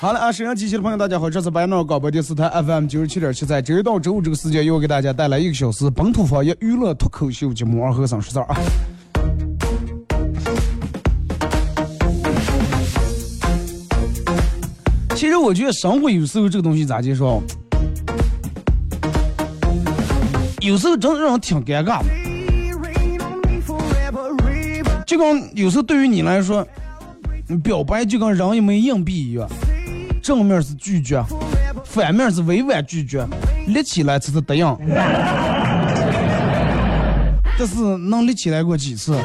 好了啊，沈阳机器的朋友，大家好，这是白闹广播电视台 FM 九十七点七，在周一到周五这个时间，又给大家带来一个小时本土方言娱乐脱口秀节目《二和尚说事儿》啊。其实我觉得生活有时候这个东西咋介绍，有时候真的让人挺尴尬的。就跟有时候对于你来说，表白就跟扔一枚硬币一样，正面是拒绝，反面是委婉拒绝，立起来才是答应。但是能立起来过几次？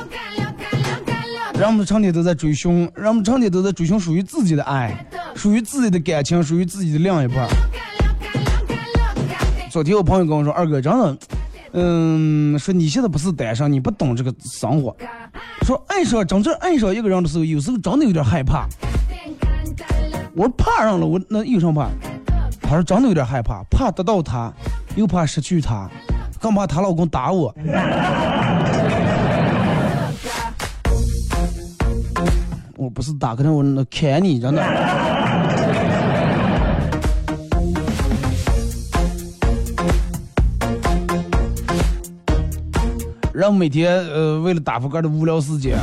人们成天都在追寻，人们成天都在追寻属于自己的爱，属于自己的感情，属于自己的另一半。昨天我朋友跟我说，二哥真的，嗯，说你现在不是单身，你不懂这个生活。说爱上真正爱上一个人的时候，有时候真的有点害怕。我怕上了，我那有什么怕？他说真的有点害怕，怕得到他，又怕失去他，更怕她老公打我。我不是打可能，我那砍你，真的。让每天呃为了打发个的无聊时间，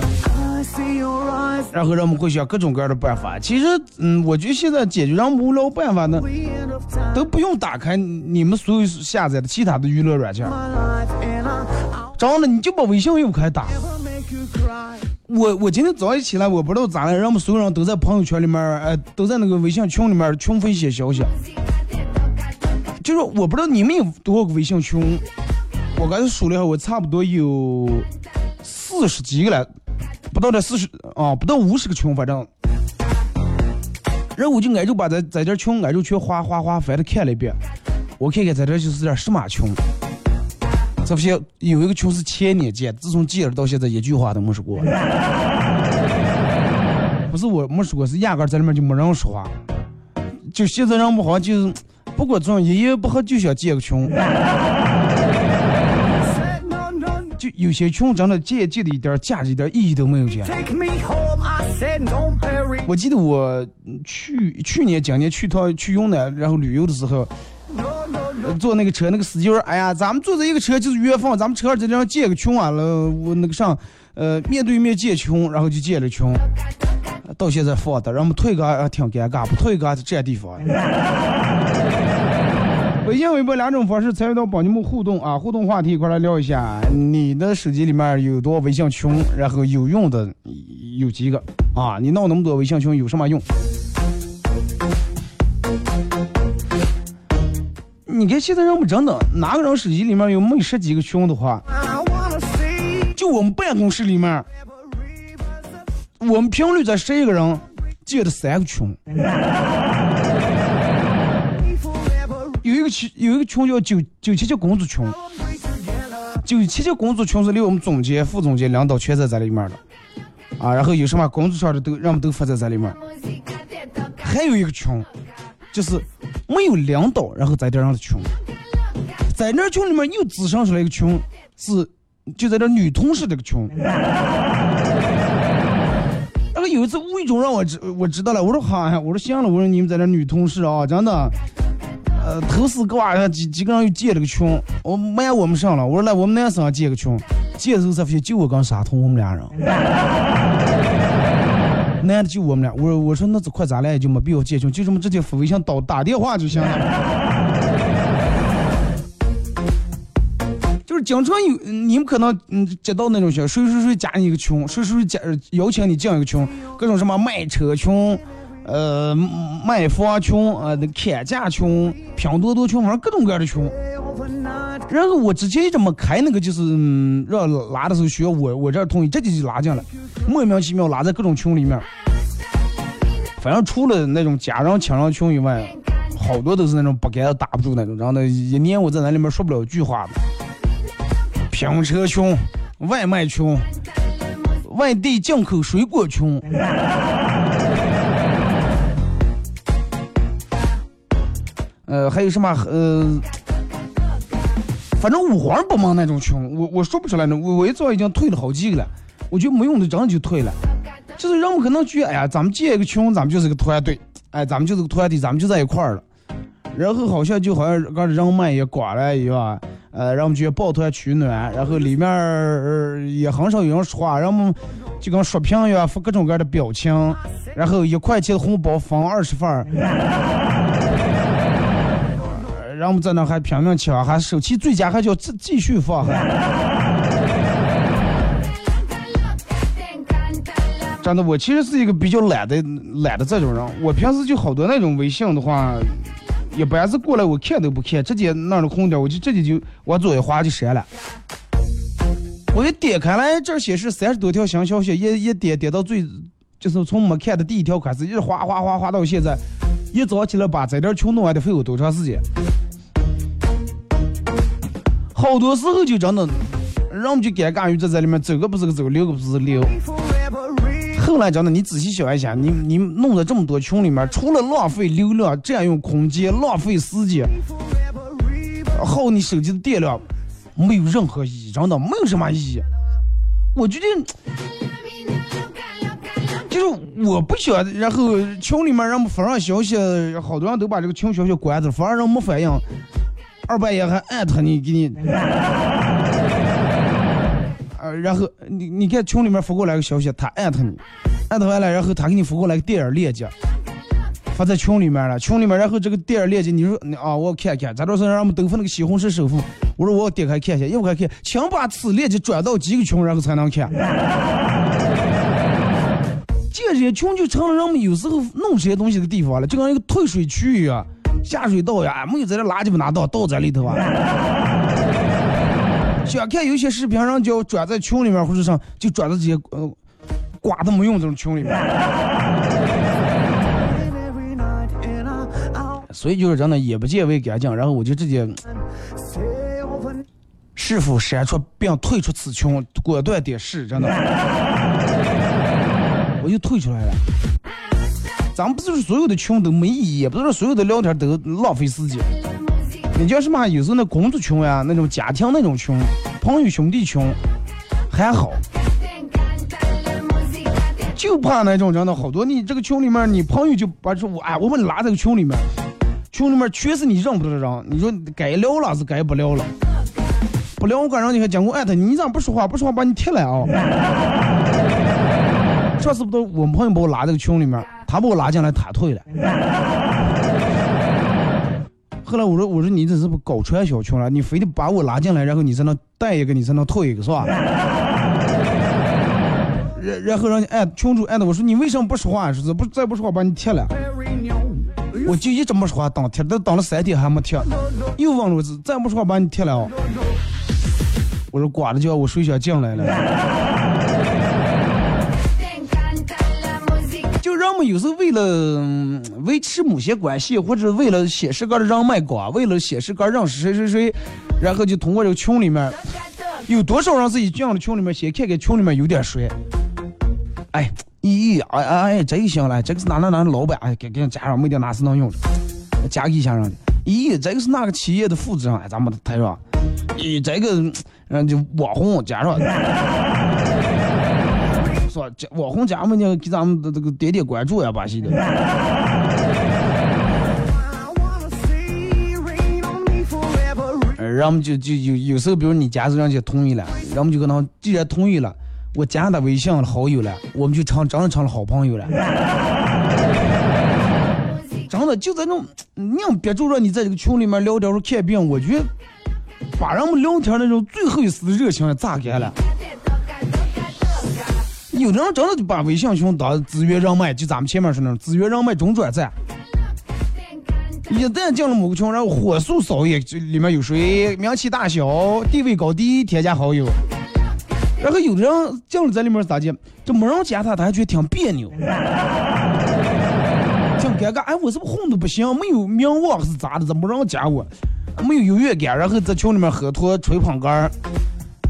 然后人们会想各种各样的办法。其实，嗯，我觉得现在解决人无聊办法呢，都不用打开你们所有下载的其他的娱乐软件，My life and I, I'll 真的你就把微信又开打。我我今天早上一起来，我不知道咋了，人们所有人都在朋友圈里面，呃，都在那个微信群里面群分写消息。就是我不知道你们有多少个微信群，我刚才数了一下，我差不多有四十几个了，不到这四十啊，不到五十个群，反正。然后我就挨着把在在这群挨着全哗哗哗翻着看了一遍，我看看在这就是点什么群。这不是有一个群是前年建，自从建了到现在一句话都没说过。不是我没说过，是压根在里面就没人说话。就现在人不好，就是不管怎样，一言不合就想建个群。有些群真的建建的一点价值、一点意义都没有见。我记得我嗯去去年、今年去趟去云南，然后旅游的时候坐那个车，那个司机说：“哎呀，咱们坐这一个车就是缘分，咱们车上在这上建个群完了，我那个上，呃，面对面建群，然后就建了群。到现在放的，让我们退个还挺尴尬，不退个还是占地方。微信、微博两种方式参与到帮你们互动啊，互动话题一块来聊一下，你的手机里面有多微信群，然后有用的有几个啊？你闹那么多微信群有什么用？你看现在人们真的，哪个人手机里面有没十几个群的话，就我们办公室里面，我们频率在十一个人建的三个群，有一个群叫九九七七工作群，九七七工作群是连我们总监、副总监、领导全在在里面的，啊，然后有什么工作上的都让我们都发在在里面。还有一个群，就是没有领导，然后在这样的群，在那群里面又滋生出来一个群，是就在这女同事这个群。那个有一次无意中让我知我知道了，我说好呀，我说行了，我说你们在这女同事啊，真的，呃，头四个晚上几几个人又建了个群，我瞒我们上了，我说来我们男生也建个群，建的时候才发现就我跟傻通我们俩人。男的就我们俩，我我说那这快咱俩也就没必要建群，就这么直接发微信打打电话就行了。就是经常有你们可能嗯接到那种群，谁谁谁加你一个群，谁谁谁加邀请你进一个群，各种什么卖车群，呃卖房群，呃那砍价群，拼多多群，反正各种各样的群。然后我之前一直没开那个，就是让拉的时候需要我我这同意，这就就拉进了，莫名其妙拉在各种群里面。反正除了那种家人亲人群以外，好多都是那种不干打不住那种，然后呢一年我在那里面说不了一句话的。拼车群、外卖群、外地进口水果群。呃，还有什么呃，反正五环不忙那种群，我我说不出来呢。我我一早已经退了好几个了，我觉得没用的，真的就退了。就是人们可能觉得，哎呀，咱们建一个群，咱们就是个团队，哎，咱们就是个团体，咱们就在一块儿了。然后好像就好像刚人脉也广了一样，呃，让我们觉得抱团取暖，然后里面、呃也很少有人说话，让我们就跟刷屏一样发各种各样的表情，然后一块钱的红包分二十份儿。然后我们在那还拼命抢，还手气最佳，还叫继继续放，真的，我其实是一个比较懒的懒的这种人。我平时就好多那种微信的话，一般是过来我看都不看，直接那儿的红点我就直接就往左一滑就删了。我一点开来，这显示三十多条新消息，一一点点到最，就是从没看的第一条开始，一直滑滑滑滑到现在，一早起来把这点群弄完得费我多长时间？好多时候就真的，让我们就尴尬于在这里面走个不是个走，溜个不是溜。后来真的，你仔细想一想，你你弄在这么多群里面，除了浪费流量、占用空间、浪费时间、耗你手机的电量，没有任何意义，真的没有什么意义。我觉得就是我不想，然后群里面人们发上消息，好多人都把这个群消息关着，反而人没反应，二半夜还艾特你，给你。呃，然后你你看群里面发过来个消息，他艾特你，艾特完了，然后他给你发过来个电影链接，发在群里面了。群里面，然后这个电影链接，你说你啊，我要看看，咱这是让我们都发那个西红柿首富，我说我要点开看一下，一会儿看，请把此链接转到几个群，然后才能看。这些群就成了人们有时候弄这些东西的地方了，就跟一个退水区一样，下水道呀，没有在这垃圾不拿倒倒在里头啊。想看有些视频，人就转在群里面或者上，就转到这些呃瓜都没用这种群里面。所以就是真的眼不见为干净，然后我就直接是否删除并退出此群，果断点是真的，我就退出来了。咱们不是说所有的群都没意义，也不是说所有的聊天都浪费时间。你叫什么？有时候那工作群呀，那种家庭那种群，朋友兄弟群还好，就怕那种真的好多。你这个群里面，你朋友就把说我哎，我把你拉这个群里面，群里面全是你认不得的人，你说该聊了是该不聊了。不聊我刚让你还讲过艾特你，你咋不说话？不说话把你踢了啊！上次不都我们朋友把我拉这个群里面，他把我拉进来，他退了。后来我说我说你这是不搞传销群了？你非得把我拉进来，然后你才能带一个，你才能退一个，是吧？然然后让你按群主艾的我说你为什么不说话？说是不再不说话把你踢了。我就一直没说话，当踢都当了三天还没踢，又问了我，再不说话把你踢了！我说刮了叫我睡下进来了。有时候为了维持某些关系，或者为了显示个人脉广，为了显示个认识谁谁谁，然后就通过这个群里面，有多少人自己进了群里面，先看看群里面有点谁。哎，咦，哎哎哎，这个行了，这个是哪哪哪的老板，哎，给给加上，没点哪是能用的，加一下上去。咦，这个是哪个企业的负责人，哎，咱们台上。咦，这个嗯就网红加上。说这网红加们呢，给咱们的这个点点关注呀，巴西的。然后就就有有时候，比如你加人家同意了，然后就跟他既然同意了，我加他微信了好友了，我们就成真的成了好朋友了。真的就在那种硬憋住让你在这个群里面聊天说看病，我觉得把人们聊天那种最后一丝热情也榨干了。有的人真的就把微信群当资源人脉，就咱们前面说那种资源人脉中转站。一旦进了某个群，然后火速扫一眼，这里面有谁，名气大小，地位高低，添加好友。然后有的人进了在里面咋的？这没人加他，他还觉得挺别扭，挺尴尬。哎，我是不是混的不行？没有名望是咋的？怎么没人加我？没有优越感，然后在群里面喝脱吹捧杆儿。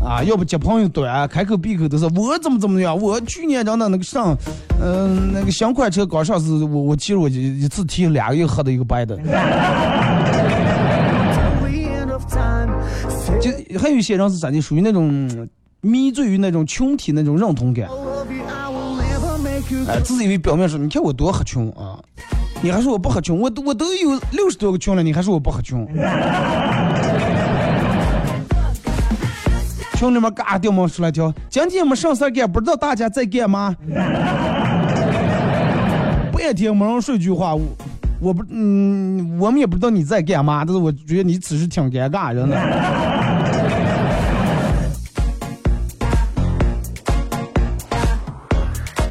啊，要不接朋友短，开口闭口都是我怎么怎么样。我去年真的那个上，嗯、那个新款车刚上市，我我其实我就一次提了俩个一个黑的，一个白的。就还有一些人是咋的，属于那种迷醉于那种群体那种认同感，哎，自以为表面说你看我多合群啊，你还说我不合群，我都我都有六十多个群了，你还说我不合群。群里面嘎掉毛出来条，今天没上事干，不知道大家在干嘛。半天没人说句话，我我不嗯，我们也不知道你在干嘛，但是我觉得你此时挺尴尬，真的。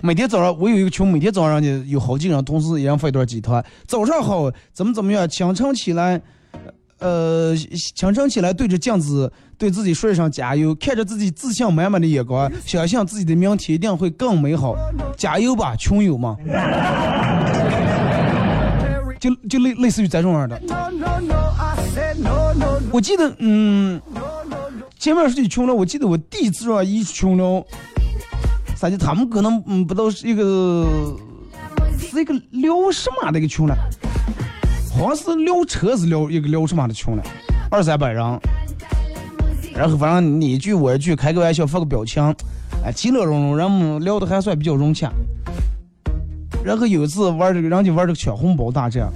每天早上我有一个群，每天早上呢有好几个人同时一人发一段鸡汤。早上好，怎么怎么样？清晨起来，呃，强撑起来对着镜子对自己说一声加油，看着自己自信满满的眼光，想象自己的明天一定会更美好。加油吧，穷友们！就就类类似于这种样的。我记得，嗯，前面说起穷了，我记得我第一次让一穷了，啥的，他们可能嗯不知道是一个是一个聊什么的一个穷了，好像是聊车是聊一个聊什么的群了，二三百人，然后反正你一句我一句，开个玩笑发个表情，哎，其乐融融，人们聊的还算比较融洽。然后有一次玩这个，人家玩这个抢红包大战，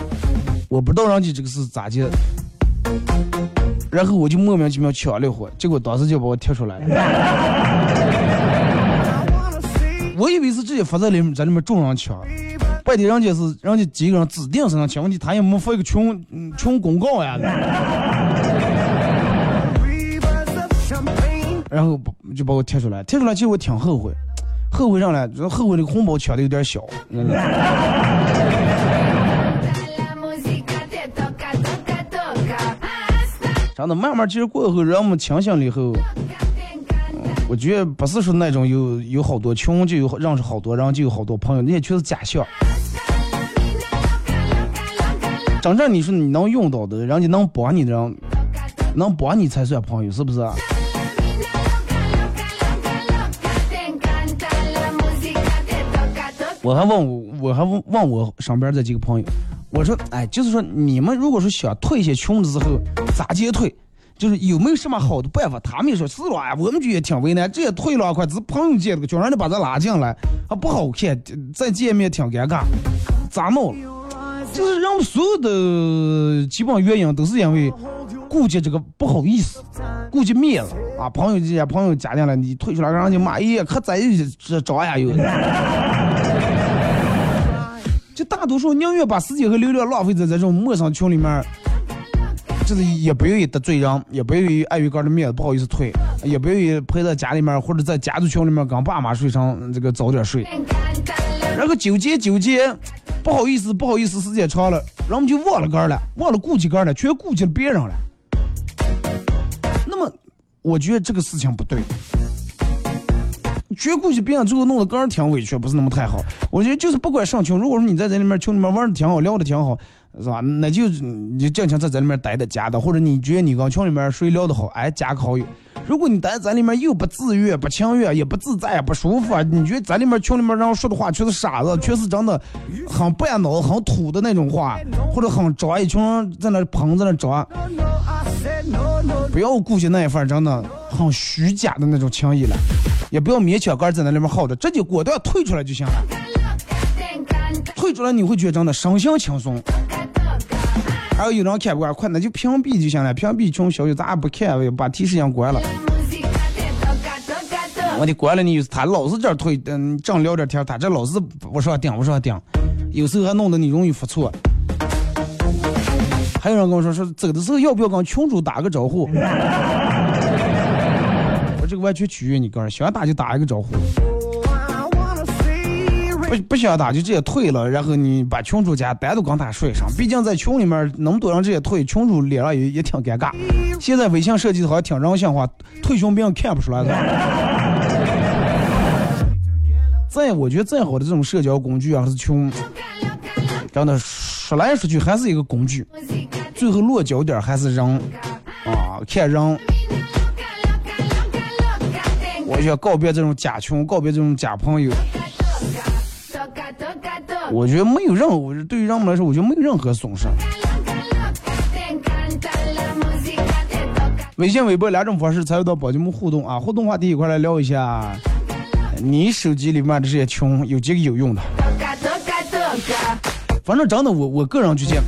我不知道人家这个是咋的。然后我就莫名其妙抢了一会，结果当时就把我踢出来了。我以为是直接发在里面，在里面众人抢，半天人家是人家几个人指定是能抢，问题他也没发一个群嗯群公告呀. 然后就把我踢出来，踢出来其实我挺后悔，后悔上来，后悔这个红包抢的有点小。真的慢慢其实过后，人们清醒了以后，我觉得不是说那种有有好多穷就有认识好多然后就有好多朋友，那些全是假象。真正你说你能用到的，人家能帮你的人，能帮你才算朋友，是不是？我还问我，我还问问我身边这几个朋友，我说，哎，就是说你们如果说想退一些穷的时候，咋接退？就是有没有什么好的办法？他们说是了，哎，我们就也挺为难，这也退了快，只是朋友借的，就让你把咱拉进来，还不好看，再见面挺尴尬，咋弄？就是让所有的。基本原因都是因为顾及这个不好意思，顾及面子啊。朋友之间，朋友加进来，你退出来，让人家骂，哎，可在意这招呀有。就大多数宁愿把时间和流量浪费在这种陌生群里面，就是也不愿意得罪人，也不愿意碍于个人的面子不好意思退，也不愿意陪在家里面或者在家族群里面跟爸妈睡上这个早点睡，然后纠结纠结，不好意思不好意思，时间长了，人们就忘了个儿了，忘了顾及个儿了，全顾及别人了。那么，我觉得这个事情不对。全顾及别人，最后弄得个人挺委屈，不是那么太好。我觉得就是不管上群，如果说你在这里面群里面玩的挺好，聊的挺好，是吧？那就你就尽情在这里面待着加的，或者你觉得你跟群里面谁聊得好，哎，加个好友。如果你待在里面又不自愿、不情愿，也不自在、不舒服，你觉得在里面群里面人说的话全是傻子，全是真的很半脑子、很土的那种话，或者很渣，一群在那捧在那渣，No, I said no, no, 不要顾及那一份真的很虚假的那种情谊了，也不要勉强个在那里面耗着，直接果断退出来就行了。退出来你会觉得真的身心轻松。还有有人看不惯，快那就屏蔽就行了，屏蔽群消息咱也不看，把提示音关了。我得关了你，他老是这推，嗯，正聊着天，他这老是我说顶，我说顶，有时候还弄得你容易发错。还有人跟我说说走的时候要不要跟群主打个招呼？我这个完全取决于你个人，想打就打一个招呼，不不想打就直接退了，然后你把群主加单独跟他说一声，毕竟在群里面那么多人直接退，群主脸上也也挺尴尬。现在微信设计的好像挺人性化，退群别人看不出来的。再我觉得再好的这种社交工具啊，还是群，真的说来说去还是一个工具，最后落脚点还是人啊，看人。我想告别这种假群，告别这种假朋友。我觉得没有任何，对于人们来说，我觉得没有任何损失。微信、微博两种方式参与到宝节目互动啊！互动话题一块来聊一下，你手机里面的这些群有几个有用的？反正真的，我我个人觉得，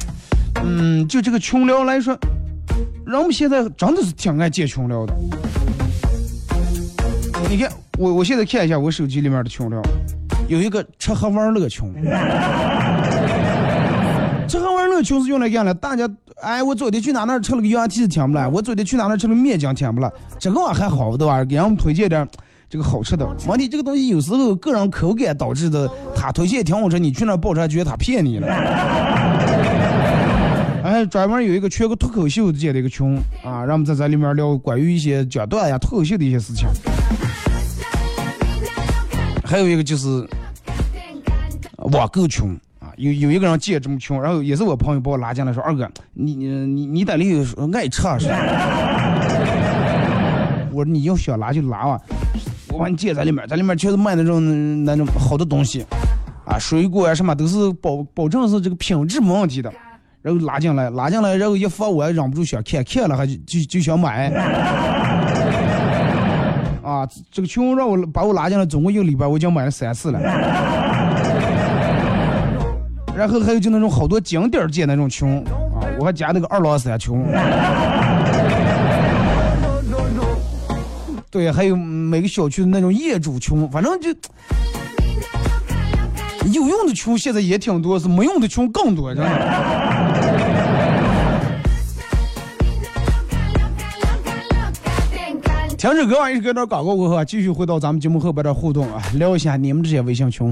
嗯，就这个群聊来说，人们现在真的是挺爱建群聊的。你看，我我现在看一下我手机里面的群聊，有一个吃喝玩乐群。吃喝玩乐群是用来干了，大家哎，我昨天去哪那吃了个羊蹄子甜不啦？我昨天去哪那吃了个面筋甜不啦？这个还好对吧？给人们推荐点这个好吃的。问题这个东西有时候个人口感导致的，他推荐挺好吃，你去那儿报出来觉得他骗你了。哎，专门有一个全国脱口秀界的一个群啊，让我们在这里面聊关于一些讲段呀、脱口秀的一些事情。还有一个就是网购群啊，有有一个人建这么群，然后也是我朋友把我拉进来说，二哥，你你你你在里头爱吃啊是吧？我说你要想拉就拉啊，我把你建在里面，在里面全是卖那种那种好的东西啊，水果啊什么都是保保证是这个品质没问题的。然后拉进来，拉进来，然后一发我也忍不住想看，看了还就就就想买。这个群让我把我拉进来，总共一个礼拜我已经买了三次了。然后还有就那种好多景点儿界那种群啊，我还加那个二郎山群。对，还有每个小区的那种业主群，反正就有用的群现在也挺多，是没用的群更多，真的。停止歌完一首歌段广告过后啊，继续回到咱们节目后边的互动啊，聊一下你们这些微信群。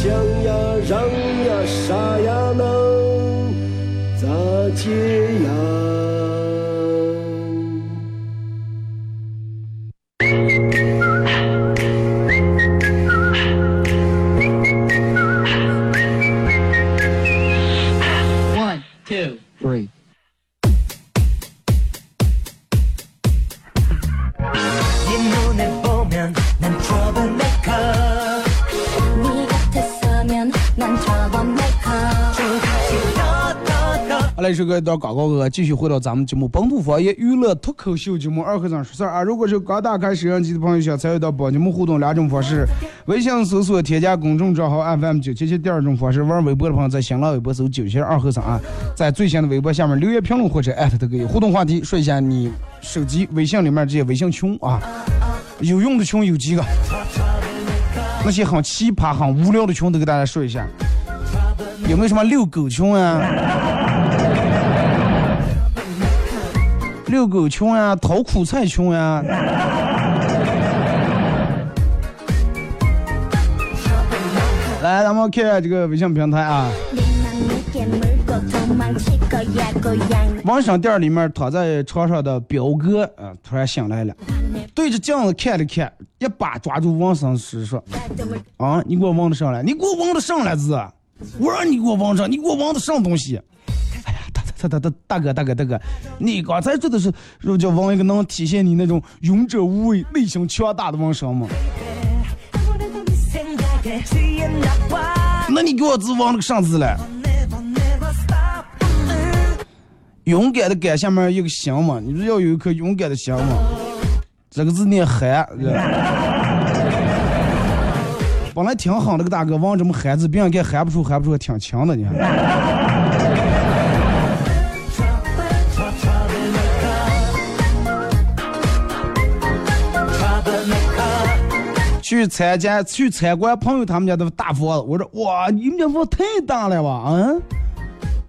想呀，让呀，啥呀能咋解呀？好嘞，这个一段广告歌，继续回到咱们节目本土方言娱乐脱口秀节目二和尚说事儿啊！如果是刚打开摄像机的朋友，想参与到本节目互动两种方式：微信搜索添加公众账号 FM 九七七；第二种方式，玩微博的朋友在新浪微博搜九七二和尚啊，在最新的微博下面留言评论或者艾特都可以。互动话题，说一下你手机微信里面这些微信群啊，有用的群有几个？那些很奇葩、很无聊的群都给大家说一下，有没有什么遛狗群啊？遛狗群呀、淘苦菜群呀。来，咱们看看这个微信平台啊，网上店里面躺在床上的表哥啊，突然醒来了，对着镜子看了看，一把抓住王生师说：“啊，你给我忘的上来，你给我忘的上来字，我让你给我忘上，你给我忘的上东西。”哎呀，大大大大哥大哥大哥，你刚才说的是说叫忘一个能体现你那种勇者无畏、内心强大的王生吗？那你给我字忘了个啥字嘞？勇敢的敢下面一个心嘛，你说要有一颗勇敢的心嘛。这个字念寒，本来挺狠的个大哥，往这么寒字，别人该喊不出，喊不出，挺强的，你看。去参加去参观朋友他们家的大房子，我说哇，你们家房太大了吧？嗯，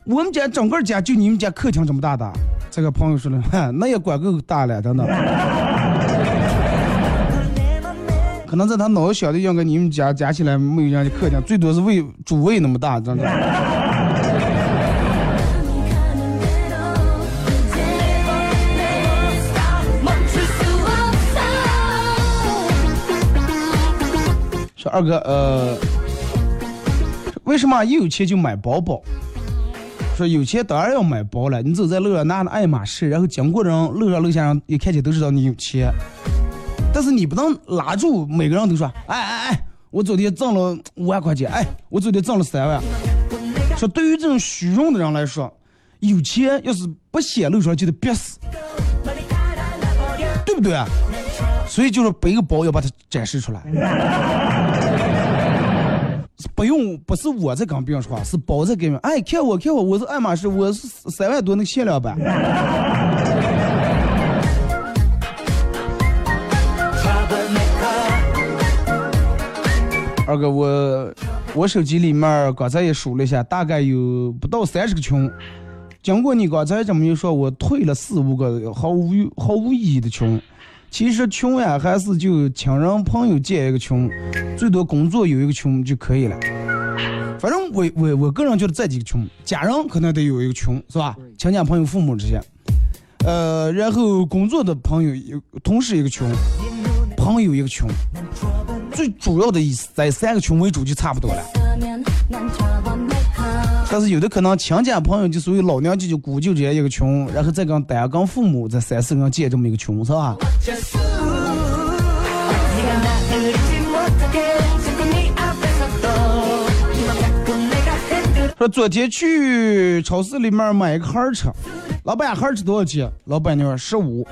我们家整个家就你们家客厅这么大的。这个朋友说了，那也管够大了，真的。可能在他脑子小的样跟你们家加起来没有人家客厅，最多是位主位那么大，真的。二哥，呃，为什么一有钱就买包包？说有钱当然要买包了。你走在路上拿着爱马仕，然后经过人路上楼下人一看见都知道你有钱。但是你不能拉住每个人都说，哎哎哎，我昨天挣了五万块钱，哎，我昨天挣了三万。说对于这种虚荣的人来说，有钱要是不显露出来就得憋死，对不对啊？所以就是背个包要把它展示出来。不用，不是我在跟别人说话，是包在跟别人。哎，看我，看我，我是爱马仕，我是三万多那个限量版。二哥，我我手机里面刚才也数了一下，大概有不到三十个群。经过你刚才这么一说，我退了四五个毫无毫无意义的群。其实群呀，还是就亲人朋友建一个群，最多工作有一个群就可以了。反正我我我个人觉得这几个群，家人可能得有一个群，是吧？亲戚朋友、父母这些，呃，然后工作的朋友有同事一个群，朋友一个群，最主要的意思在三个群为主就差不多了。但是有的可能亲戚朋友就属于老娘舅舅姑舅这样一个群，然后再跟单跟父母这三四个人建这么一个群，是吧？说昨天去超市里面买一个孩儿车，老板孩儿车多少钱？老板娘说十五。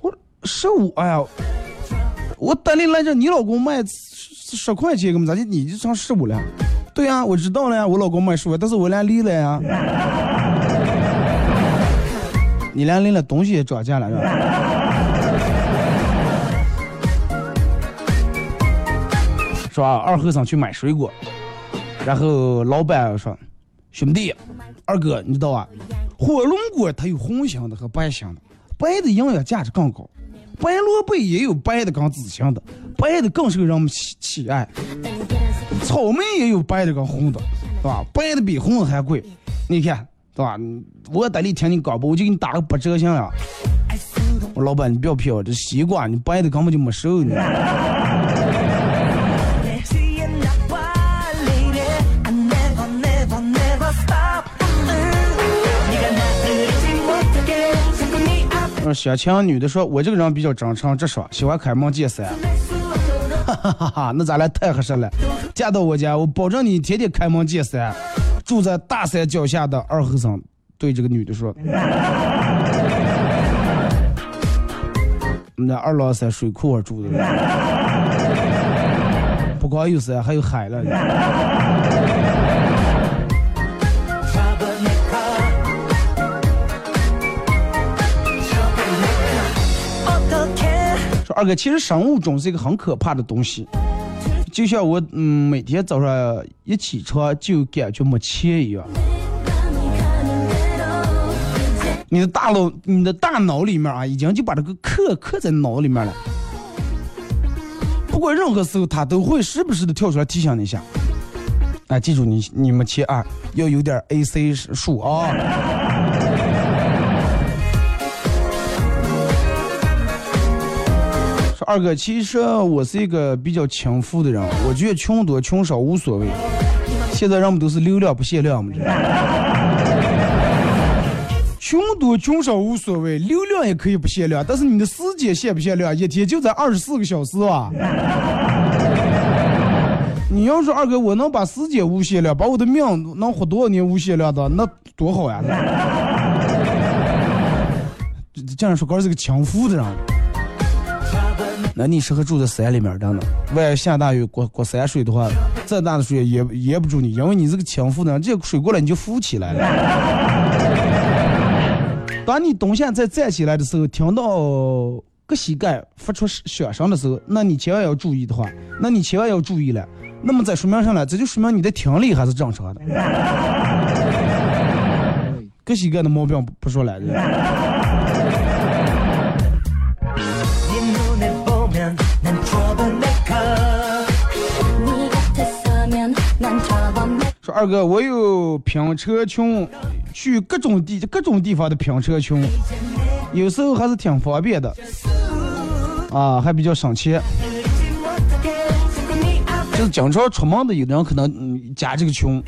我说十五，哎呀，我单拎来着，你老公卖十十块钱，怎么咋的？你就上十五了？对呀、我知道了呀，我老公卖十五，但是我俩离了呀。你俩离了，东西也涨价了，是吧？是吧？二和尚去买水果，然后老板说：“兄弟，二哥，你知道啊，火龙果它有红心的和白心的，白的营养价值更高，白萝卜也有白的跟紫心的，白的更受人们喜喜爱。草莓也有白的跟红的，是吧？白的比红的还贵，你看，对吧？我在里听你广播，我就给你打个八折行了。我老板，你不要骗我，这西瓜你白的根本就没熟呢。呃，小强女的说：“我这个人比较真诚直爽，喜欢开门见山。”哈哈哈哈，那咱俩太合适了。嫁到我家，我保证你天天开门见山。住在大山脚下的二和尚对这个女的说：“我们家二老山水库上住的，不光有山，还有海了。”说二哥，其实生物钟是一个很可怕的东西，就像我嗯每天早上一起床就感觉没钱一样。你的大脑，你的大脑里面啊，已经就把这个刻刻在脑里面了。不管任何时候，他都会时不时的跳出来提醒你一下。哎，记住你你没钱啊，要有点 AC 数啊。二哥，其实我是一个比较轻浮的人，我觉得穷多穷少无所谓。现在人们都是流量不限量嘛，这 穷多穷少无所谓，流量也可以不限量，但是你的时间限不限量？一天就在二十四个小时啊。你要说二哥，我能把时间无限量，把我的命能活多少年无限量的，那多好呀！这这样说，哥是个强夫的人。那你适合住在山里面，真的。万一下大雨过过山水的话，再大的水也也不住你，因为你这个强夫呢，这个水过来你就浮起来了。当你冬夏再站起来的时候，听到各膝盖发出响声的时候，那你千万要注意的话，那你千万要注意了。那么在说明上呢，这就说明你的听力还是正常的。各膝盖的毛病不不说了。说二哥，我有拼车群，去各种地各种地方的拼车群，有时候还是挺方便的，啊，还比较省钱。就是经常出门的有的人可能加这个群，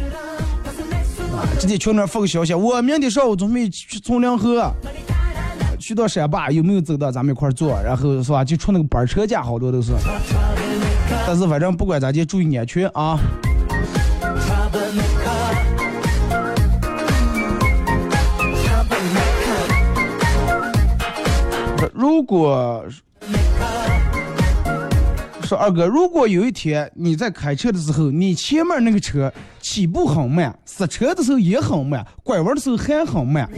直接群里发个消息，我明天上午准备去从良河。去到山坝有没有走到咱们一块儿坐？然后是吧？就出那个班车价，好多都是。但是反正不管咋地，注意安全啊！如果说二哥，如果有一天你在开车的时候，你前面那个车起步很慢，刹车的时候也很慢，拐弯的时候还很慢，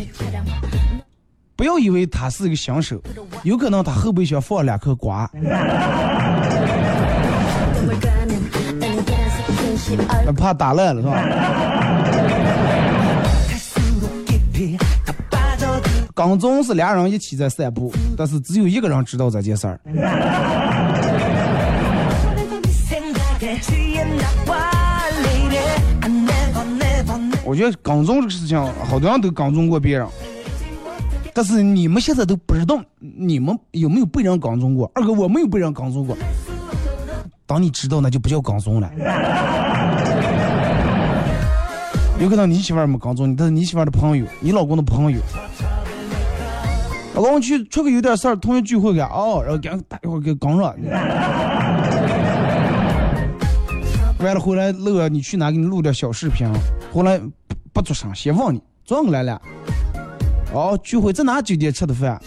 不要以为他是一个新手，有可能他后备箱放两颗瓜。怕打烂了是吧？当中是俩人一起在散步但是只有一个人知道这件事儿。我觉得港中这个事情好多人都港中过别人但是你们现在都不知道你们有没有被人港中过二哥我没有被人港中过。当你知道那就不叫港中了。有可能你媳妇儿没告诉你但是你媳妇儿的朋友你老公的朋友老公去出去有点事儿，同学聚会给哦，然后给人打一会儿给刚上。完了回来乐，你去哪给你录点小视频，后来不做声，先问你转过来了。哦，聚会在哪酒店吃的饭？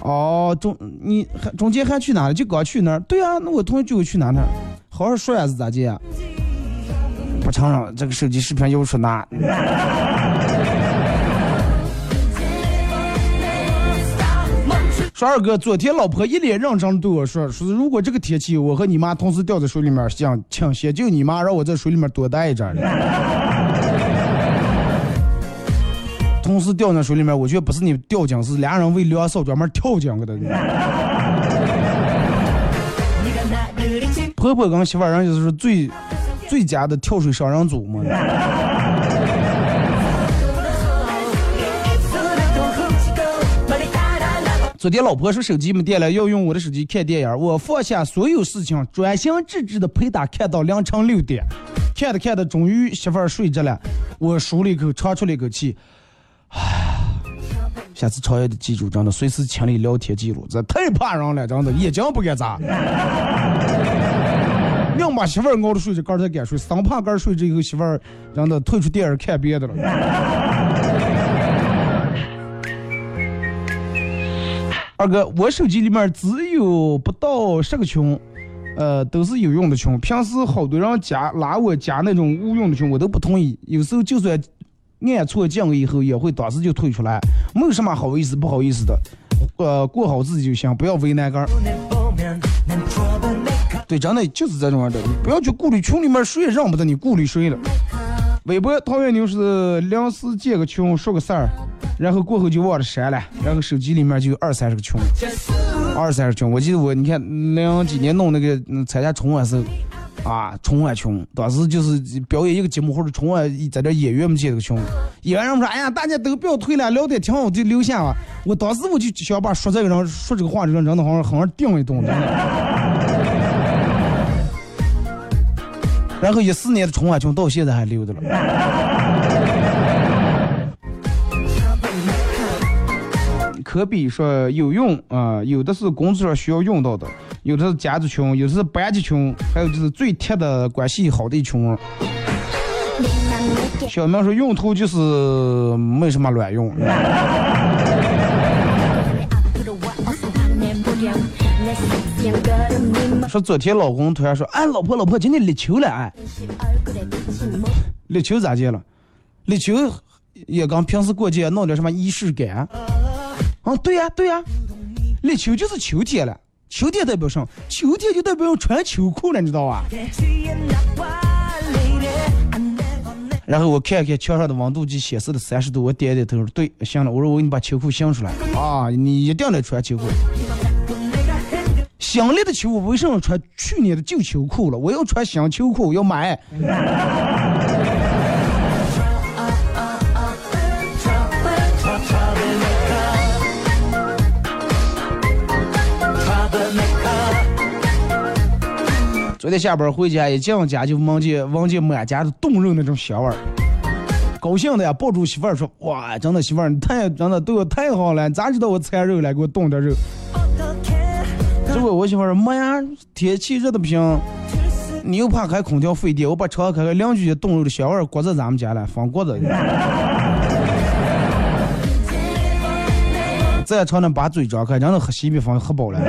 哦，中你还中间还去哪了？就刚去那儿。对啊，那我同学聚会去哪哪儿？好好说呀，是咋地啊？不承认，这个手机视频又出拿。说二哥，昨天老婆一脸认真对我说，说是如果这个天气我和你妈同时掉在水里面，想请先救你妈，让我在水里面多待一阵儿。同时掉进水里面，我觉得不是你掉进，是俩人为两手专门跳进去的。婆婆跟媳妇儿人就是最最佳的跳水双人组嘛。昨天老婆说手机没电了，要用我的手机看电影。我放下所有事情，专心致志的陪她看到凌晨六点。看着看着，终于媳妇儿睡着了，我舒了一口，长出了一口气。唉，下次超越的记住，真的随时清理聊天记录，这太怕人了，真的眼睛不敢眨。硬把媳妇儿熬着睡着，刚才敢睡，生怕刚睡着以后媳妇儿让他退出电影看别的了。二哥，我手机里面只有不到十个群，呃，都是有用的群。平时好多人加拉我加那种无用的群，我都不同意。有时候就算按错进了以后，也会当时就退出来，没有什么好意思不好意思的，呃，过好自己就行，不要为难个人。对，真的就是这种的，不要去顾虑群里面谁也认不得你顾虑谁了。微博陶渊牛是临时建个群说个事儿，然后过后就忘了删了，然后手机里面就有二三十个群，二三十群。我记得我你看零几年弄那个参加春晚时候，啊春晚群，当时就是表演一个节目或者春晚在这演员们建个群，演员们说哎呀大家都不要退了，聊得挺好，就留下吧。我当时我就想把说这个人说这个话这个人的好像好像定一顿，然后一四年的春晚群到现在还留着了。可比说有用啊、有的是工作上需要用到的，有的是家族群，有的是班级群，还有就是最贴的关系好的一群。小明说用途就是没什么卵用。说昨天老公突然说，哎，老婆老婆，今天立秋了，哎，立秋咋的了？立秋也跟平时过节弄点什么仪式感？啊，对呀对呀，立秋就是秋天了，秋天代表什么？秋天就代表要穿秋裤了，你知道吧？然后我看看墙上的温度计显示的三十度，我点点头，对，行了，我说我给你把秋裤掀出来啊，你一定得穿秋裤。新来的秋裤为什么穿去年的旧秋裤了？我要穿新秋裤，要买。昨天下班回家，一进家就闻见闻见满家的冻肉那种香味儿，高兴的呀，抱住媳妇儿说：“哇，真的媳妇儿，你太真的对我太好了，咋知道我馋肉了，给我冻点肉。”结果我媳妇说：“妈呀，天气热的不行，你又怕开空调费电，我把窗开开，邻居冻肉的香味儿裹在咱们家了，放锅子。”再朝那把嘴张开，真的喝西北风喝饱了。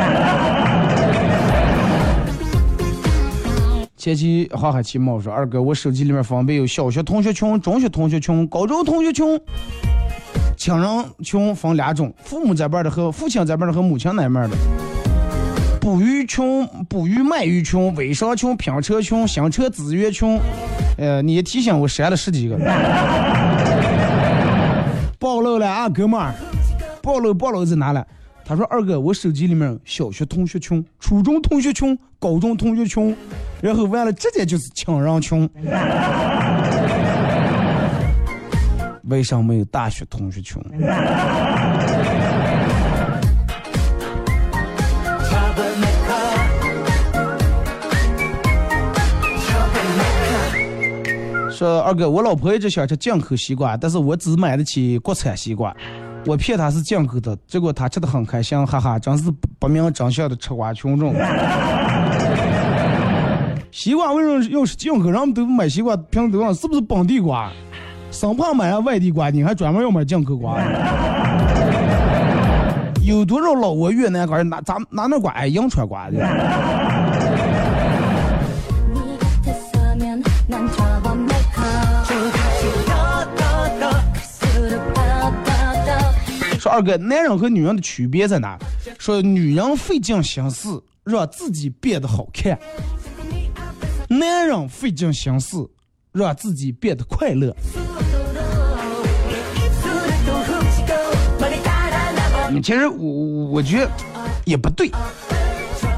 前期哈哈奇猫说：“二哥，我手机里面分别有小学同学群、中学同学群、高中同学群、亲人群分两种，父母这边的和父亲这边的和母亲那边的。捕鱼群、捕鱼卖鱼群、微商群、拼车群、新车资源群。呃，你一提醒我删了十几个。暴露了啊，哥们儿！暴露暴露在哪了？他说：“二哥，我手机里面小学同学群、初中同学群、高中同学群，然后完了直接就是亲人群。为啥没有大学同学群？说二哥，我老婆一直想吃进口西瓜，但是我只买得起国产西瓜。我骗她是进口的，结果她吃的很开心，哈哈，真是不明真相的吃瓜群众。西瓜 为什么要是进口？人们都买西瓜，平时都问是不是本地瓜？生怕买外地瓜，你还专门要买进口瓜？有多少老挝、越南瓜拿咱拿那瓜哎，银川瓜的？说二哥，男人和女人的区别在哪？说女人费尽心思让自己变得好看，男人费尽心思让自己变得快乐。其实我我觉得也不对。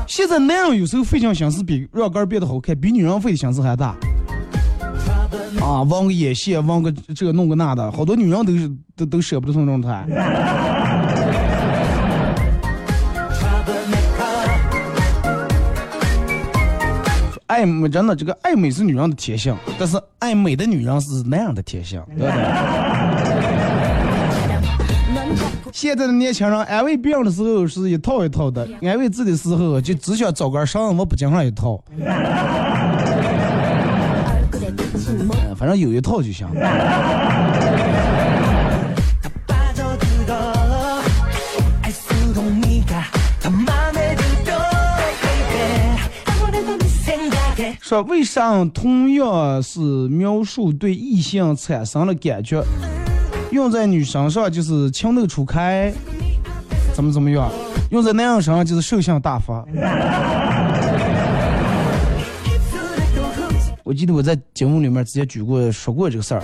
现在男人有时候费尽心思比让个人变得好看，比女人费的心思还大。啊，纹个眼线，纹个这弄个那的，好多女人都是都都舍不得送这种台。爱美真的，这个爱美是女人的天性，但是爱美的女人是男人的天性，对不对？现在的年轻人安慰别人的时候是一套一套的，安慰自己的时候就只想找根绳，我不经上一套。反正有一套就行。说为啥同样是描述对异性产生了感觉，用在女生上就是情窦初开，怎么怎么样；用在男人身上就是兽性大发。我记得我在节目里面直接举过说过这个事儿，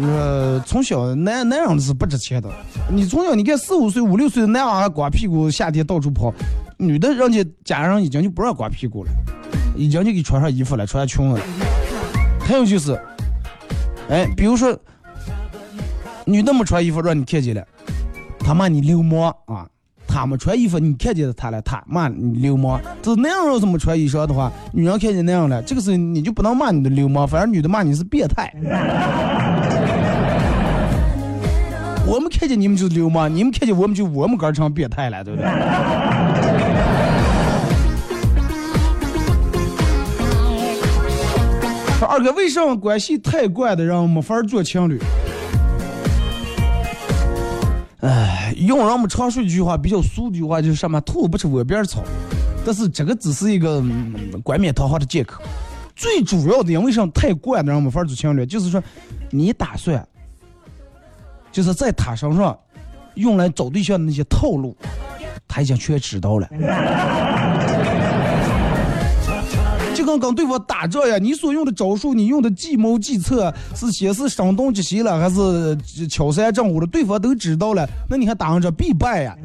呃，从小男男人是不值钱的。你从小你看四五岁、五六岁的男孩还光屁股夏天到处跑，女的人家家人已经就不让光屁股了，已经就给穿上衣服了，穿裙子了。还有就是，哎，比如说女的没穿衣服让你看见了，他骂你流氓啊。他们穿衣服，你看见他了，他骂你流氓。这男人要是没穿衣裳的话，女人看见那样了，这个时候你就不能骂你的流氓，反正女的骂你是变态。我们看见你们就是流氓，你们看见我们就我们哥成变态了，对不对？二哥，为什么关系太怪的人没法做情侣？哎，用人们常说一句话比较俗的一句话就是什么“兔不吃窝边草”，但是这个只是一个、冠冕堂皇的借口。最主要的，因为什么太惯的人没法做情侣，就是说你打算就是在他身上用来找对象的那些套路，他已经全知道了。就跟跟对方打仗呀，你所用的招数，你用的计谋计策，是先是声东击西了，还是敲山震虎了？对方都知道了，那你还打上这必败呀？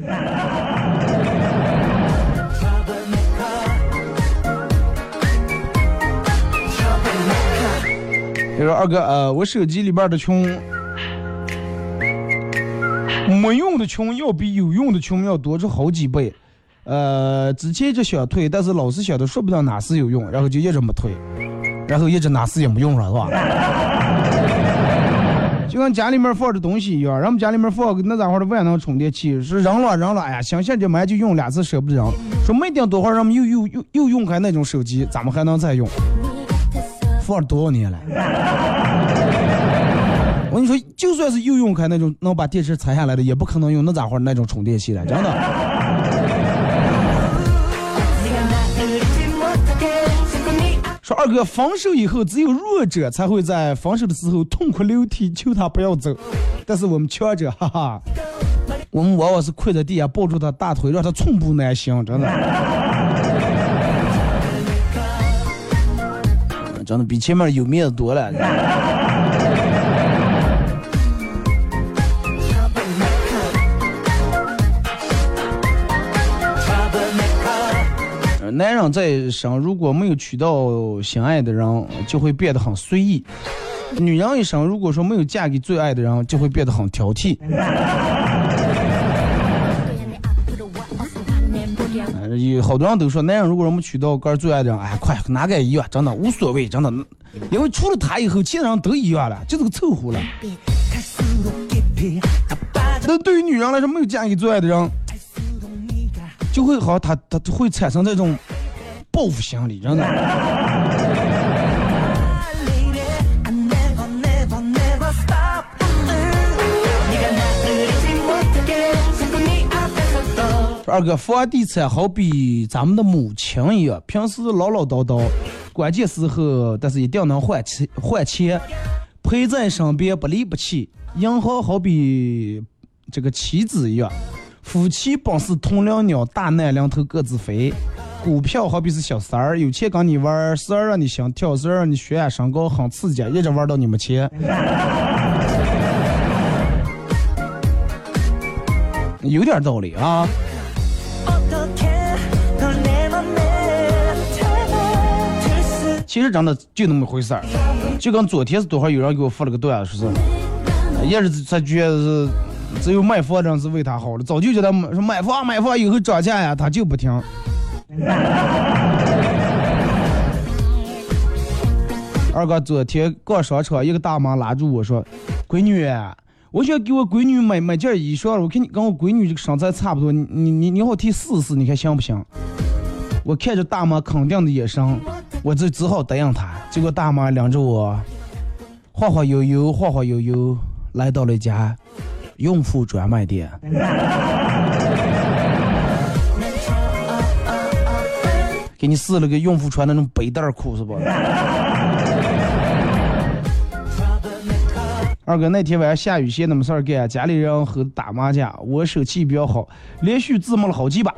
你说二哥，呃，我手机里边的群，没用的群要比有用的群要多出好几倍。呃，之前一直想退，但是老是想的说不定哪时有用，然后就一直没退，然后一直哪时也没用上，是吧？就跟家里面放着东西一样，咱们家里面放那家伙的万能充电器，是扔了扔了，哎呀，想想就买就用两次舍不得扔，说没定多会儿，咱们又又又又用开那种手机，咱们还能再用？放了多少年了？我跟你说，就算是又用开那种能把电池拆下来的，也不可能用那家伙那种充电器了，真的。说二哥，防守以后只有弱者才会在防守的时候痛哭流涕，求他不要走。但是我们强者，哈哈，我们往往是跪在地下抱住他大腿，让他寸步难行，真的。真的比前面有面子多了。男人在生如果没有娶到心爱的人，就会变得很随意；女人一生如果说没有嫁给最爱的人，就会变得很挑剔。有好多人都说，男人如果说没娶到个最爱的人，哎，快哪个一样，真的无所谓，真的，因为除了他以后，其他人都一样了，就是个凑合了。但对于女人来说，没有嫁给最爱的人，就会好，她她会产生这种报复心理，真的。二哥，房地产好比咱们的母亲一样，平时唠唠叨叨，关键时候但是一定能换钱换钱，陪在身边不离不弃。银行好比这个妻子一样，夫妻本是同林鸟，大难临头各自飞。股票好比是小三儿，有钱跟你玩儿，时而让你心跳，时而让你血压升高，很刺激，一直玩到你没钱。有点道理啊。其实真的就那么回事儿，就跟昨天是多会有人给我发了个段子，说是也是他觉得是只有买房的人是为他好了，早就叫他买买房买房以后涨价呀，他就不听。二哥昨天逛商场，一个大妈拉住我说：“闺女，我想给我闺女买买件衣裳，我看你跟我闺女这个身材差不多，你你你好替试试，你看行不行？”我看着大妈肯定的眼神，我就只好答应她。结果大妈领着我晃晃悠悠、晃晃悠悠来到了家孕妇专卖店。给你试了个孕妇穿的那种背带裤是不？二哥那天晚上下雨闲的没事儿干，家里人和打麻将，我手气比较好，连续自摸了好几把。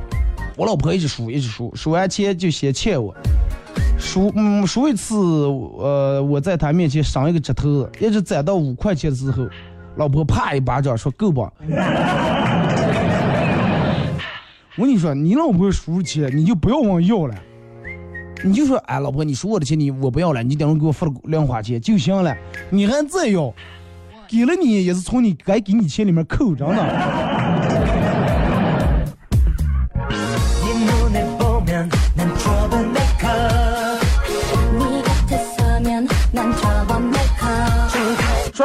我老婆一直输，一直输，输完钱就先欠我。输，嗯，输一次，呃，我在她面前上一个指头，一直攒到五块钱之后，老婆啪一巴掌说够不。我跟你说，你老婆输钱，你就不要往要了，你就说，哎，老婆，你输我的钱，你我不要了，你等会给我付了零花钱就行了，你还再要，给了你也是从你该给你钱里面扣，着呢。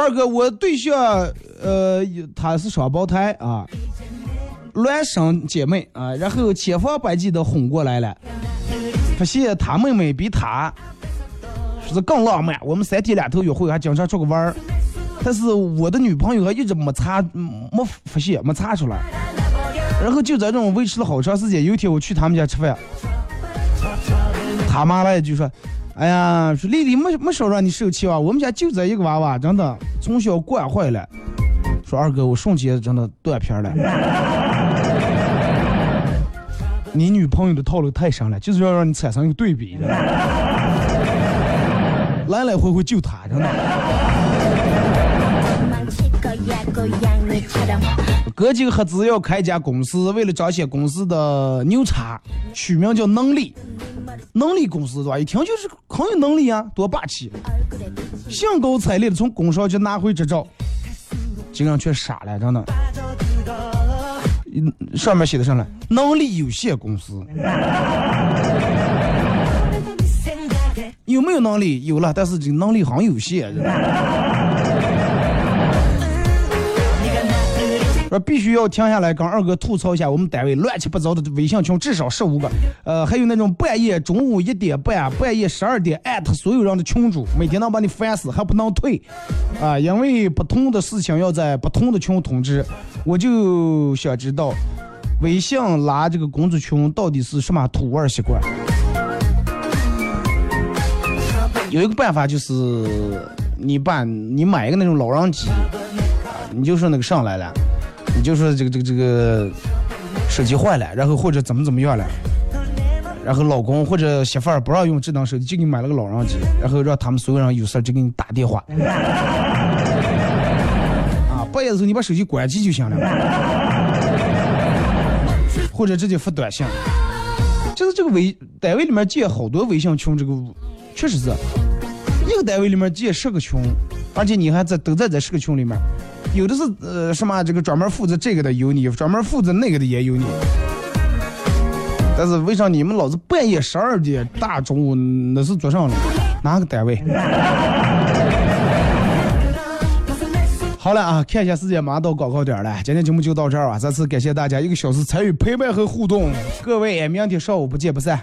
二哥，我对象呃，他是双胞胎啊，孪生姐妹啊，然后千方百计的哄过来了，发现他妹妹比他说是更浪漫。我们三天两头约会，还经常出去玩儿。但是我的女朋友还一直没查，没发现，没查出来。然后就在这种维持了好长时间。有一天我去他们家吃饭，他妈来一句说：“哎呀，说丽丽没没少让你受气吧，我们家就这一个娃娃，真的从小惯坏了。”说二哥，我瞬间真的断片了。你女朋友的套路太深了，就是要让你产生一个对比的，来来回回就她，真的。哥几个合资要开一家公司，为了彰显公司的牛叉，取名叫能力。能力公司对吧？一听就是很有能力啊，多霸气！兴高采烈的从工商局拿回执照，几个人却傻了，真的。上面写的上来，能力有限公司。有没有能力？有了，但是这能力很有限。必须要停下来跟二哥吐槽一下我们单位乱七八糟的微信群，至少十五个，呃，还有那种半夜中午一点半、半夜十二点艾特所有人的群主，每天能把你烦死，还不能退，啊，因为不同的事情要在不同的群通知，我就想知道，微信拉这个工作群到底是什么土味习惯？有一个办法就是，你把你买一个那种老人机，啊，你就说那个上来了。你就说这个这个这个手机坏了，然后或者怎么怎么样了，然后老公或者媳妇儿不让用智能手机，就给你买了个老人机，然后让他们所有人有事就给你打电话。啊，半夜的时候你把手机关机就行了，或者直接发短信。就是这个微单位里面建好多微信群，这个确实是一个单位里面建十个群，而且你还在都在这十个群里面。有的是呃什么这个专门负责这个的有你，专门负责那个的也有你。但是为啥你们老是半夜十二点大中午那是做啥呢？哪个单位？好了啊，看一下时间，马上到广告点了。今天节目就到这儿啊，再次感谢大家一个小时参与陪伴和互动，各位明天上午不见不散。